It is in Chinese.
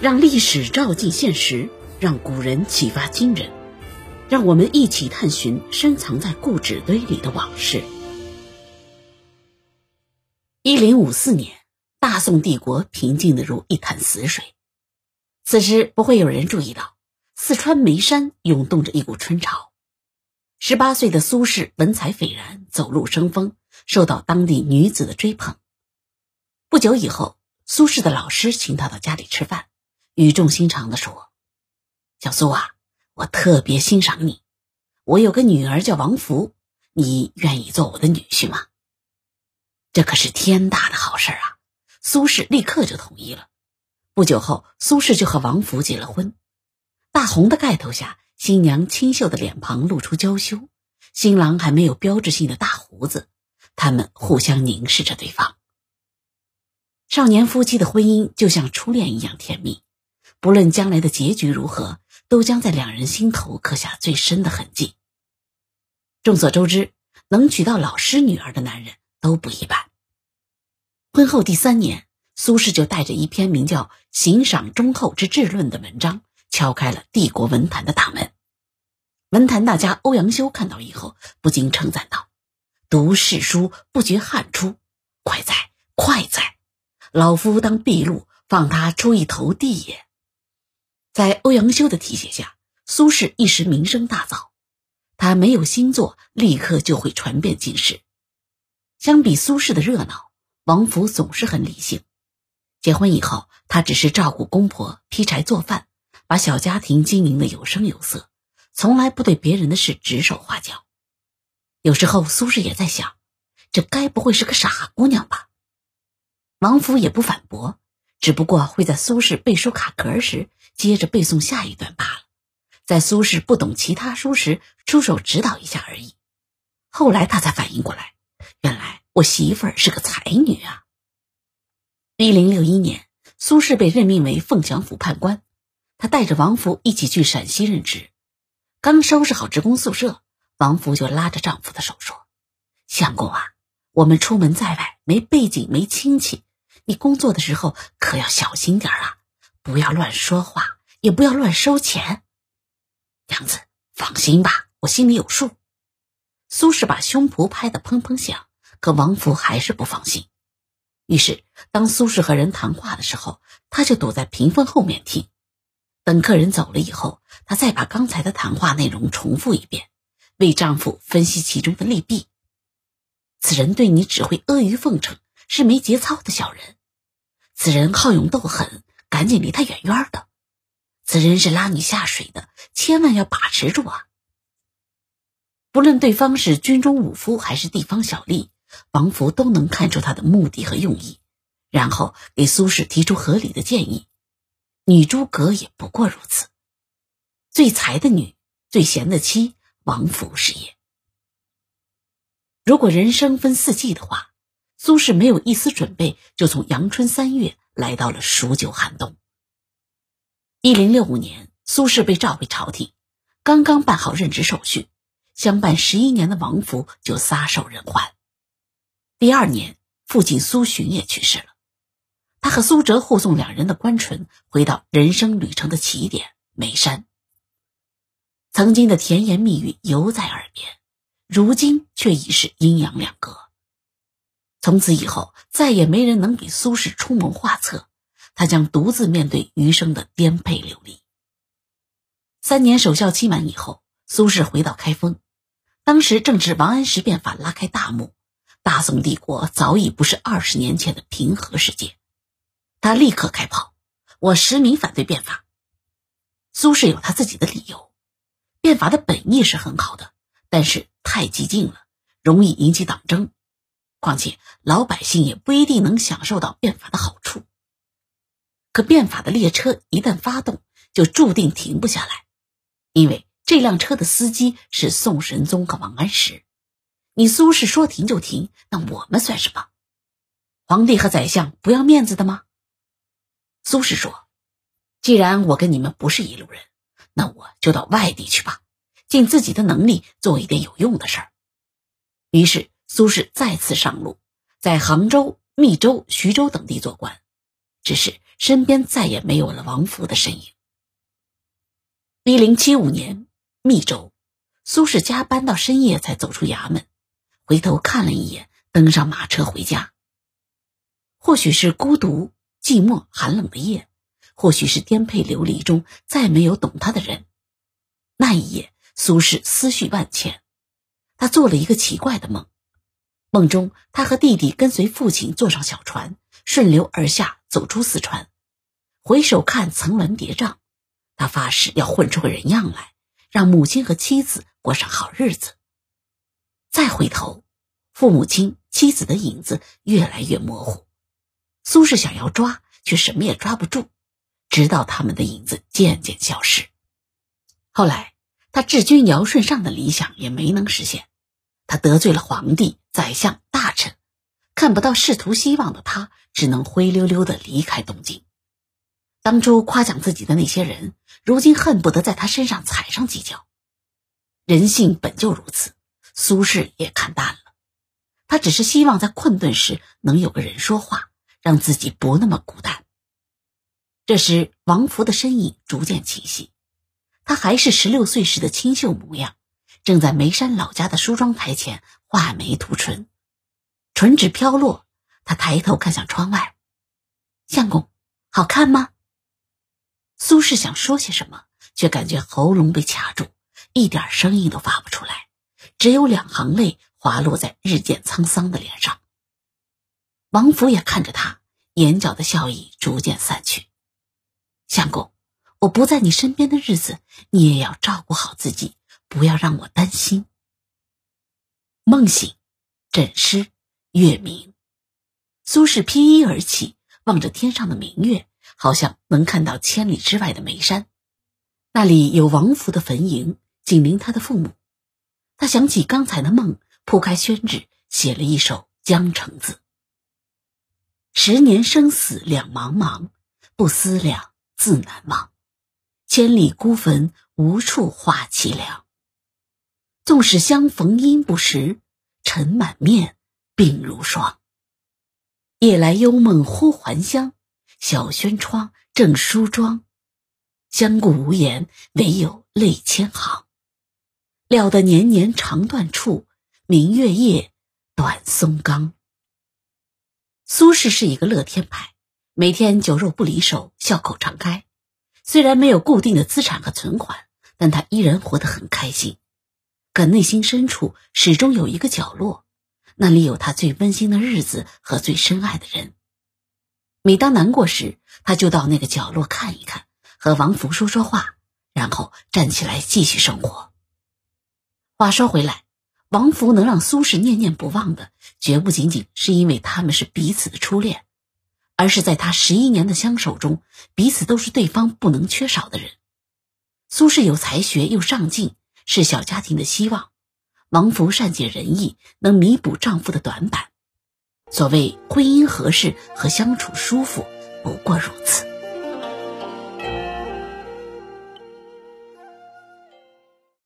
让历史照进现实，让古人启发今人，让我们一起探寻深藏在故纸堆里的往事。一零五四年，大宋帝国平静的如一潭死水。此时不会有人注意到，四川眉山涌动着一股春潮。十八岁的苏轼文采斐然，走路生风，受到当地女子的追捧。不久以后，苏轼的老师请他到家里吃饭。语重心长的说：“小苏啊，我特别欣赏你。我有个女儿叫王福，你愿意做我的女婿吗？”这可是天大的好事啊！苏轼立刻就同意了。不久后，苏轼就和王福结了婚。大红的盖头下，新娘清秀的脸庞露出娇羞，新郎还没有标志性的大胡子。他们互相凝视着对方。少年夫妻的婚姻就像初恋一样甜蜜。不论将来的结局如何，都将在两人心头刻下最深的痕迹。众所周知，能娶到老师女儿的男人都不一般。婚后第三年，苏轼就带着一篇名叫《行赏忠厚之治论》的文章，敲开了帝国文坛的大门。文坛大家欧阳修看到以后，不禁称赞道：“读世书不觉汗出，快哉快哉！老夫当秘录，放他出一头地也。”在欧阳修的提携下，苏轼一时名声大噪。他没有新作，立刻就会传遍京师。相比苏轼的热闹，王福总是很理性。结婚以后，他只是照顾公婆、劈柴做饭，把小家庭经营的有声有色，从来不对别人的事指手画脚。有时候，苏轼也在想，这该不会是个傻姑娘吧？王福也不反驳。只不过会在苏轼背书卡壳时，接着背诵下一段罢了，在苏轼不懂其他书时出手指导一下而已。后来他才反应过来，原来我媳妇儿是个才女啊。一零六一年，苏轼被任命为凤翔府判官，他带着王福一起去陕西任职。刚收拾好职工宿舍，王福就拉着丈夫的手说：“相公啊，我们出门在外，没背景，没亲戚。”你工作的时候可要小心点啊，不要乱说话，也不要乱收钱。娘子放心吧，我心里有数。苏轼把胸脯拍得砰砰响，可王福还是不放心。于是，当苏轼和人谈话的时候，他就躲在屏风后面听。等客人走了以后，他再把刚才的谈话内容重复一遍，为丈夫分析其中的利弊。此人对你只会阿谀奉承，是没节操的小人。此人好勇斗狠，赶紧离他远远的。此人是拉你下水的，千万要把持住啊！不论对方是军中武夫还是地方小吏，王福都能看出他的目的和用意，然后给苏轼提出合理的建议。女诸葛也不过如此。最才的女，最贤的妻，王福是也。如果人生分四季的话。苏轼没有一丝准备，就从阳春三月来到了数九寒冬。一零六五年，苏轼被召回朝廷，刚刚办好任职手续，相伴十一年的王福就撒手人寰。第二年，父亲苏洵也去世了，他和苏辙护送两人的官淳回到人生旅程的起点眉山。曾经的甜言蜜语犹在耳边，如今却已是阴阳两隔。从此以后，再也没人能给苏轼出谋划策。他将独自面对余生的颠沛流离。三年守孝期满以后，苏轼回到开封，当时正值王安石变法拉开大幕，大宋帝国早已不是二十年前的平和世界。他立刻开炮：“我实名反对变法。”苏轼有他自己的理由，变法的本意是很好的，但是太激进了，容易引起党争。况且老百姓也不一定能享受到变法的好处。可变法的列车一旦发动，就注定停不下来，因为这辆车的司机是宋神宗和王安石。你苏轼说停就停，那我们算什么？皇帝和宰相不要面子的吗？苏轼说：“既然我跟你们不是一路人，那我就到外地去吧，尽自己的能力做一点有用的事儿。”于是。苏轼再次上路，在杭州、密州、徐州等地做官。只是身边再也没有了王福的身影。一零七五年，密州，苏轼加班到深夜才走出衙门，回头看了一眼，登上马车回家。或许是孤独、寂寞、寒冷的夜，或许是颠沛流离中再没有懂他的人。那一夜，苏轼思绪万千，他做了一个奇怪的梦。梦中，他和弟弟跟随父亲坐上小船，顺流而下，走出四川。回首看层峦叠嶂，他发誓要混出个人样来，让母亲和妻子过上好日子。再回头，父母亲、妻子的影子越来越模糊。苏轼想要抓，却什么也抓不住，直到他们的影子渐渐消失。后来，他治军尧舜上的理想也没能实现。他得罪了皇帝、宰相、大臣，看不到仕途希望的他，只能灰溜溜的离开东京。当初夸奖自己的那些人，如今恨不得在他身上踩上几脚。人性本就如此，苏轼也看淡了。他只是希望在困顿时能有个人说话。让自己不那么孤单。这时，王福的身影逐渐清晰，他还是十六岁时的清秀模样，正在眉山老家的梳妆台前画眉涂唇，唇纸飘落。他抬头看向窗外，相公，好看吗？苏轼想说些什么，却感觉喉咙被卡住，一点声音都发不出来，只有两行泪滑落在日渐沧桑的脸上。王福也看着他，眼角的笑意逐渐散去。相公，我不在你身边的日子，你也要照顾好自己，不要让我担心。梦醒，枕湿，月明。苏轼披衣而起，望着天上的明月，好像能看到千里之外的眉山，那里有王福的坟茔，紧邻他的父母。他想起刚才的梦，铺开宣纸，写了一首《江城子》。十年生死两茫茫，不思量，自难忘。千里孤坟，无处话凄凉。纵使相逢应不识，尘满面，鬓如霜。夜来幽梦忽还乡，小轩窗，正梳妆。相顾无言，唯有泪千行。料得年年肠断处，明月夜，短松冈。苏轼是一个乐天派，每天酒肉不离手，笑口常开。虽然没有固定的资产和存款，但他依然活得很开心。可内心深处始终有一个角落，那里有他最温馨的日子和最深爱的人。每当难过时，他就到那个角落看一看，和王福说说话，然后站起来继续生活。话说回来。王福能让苏轼念念不忘的，绝不仅仅是因为他们是彼此的初恋，而是在他十一年的相守中，彼此都是对方不能缺少的人。苏轼有才学又上进，是小家庭的希望；王福善解人意，能弥补丈夫的短板。所谓婚姻合适和相处舒服，不过如此。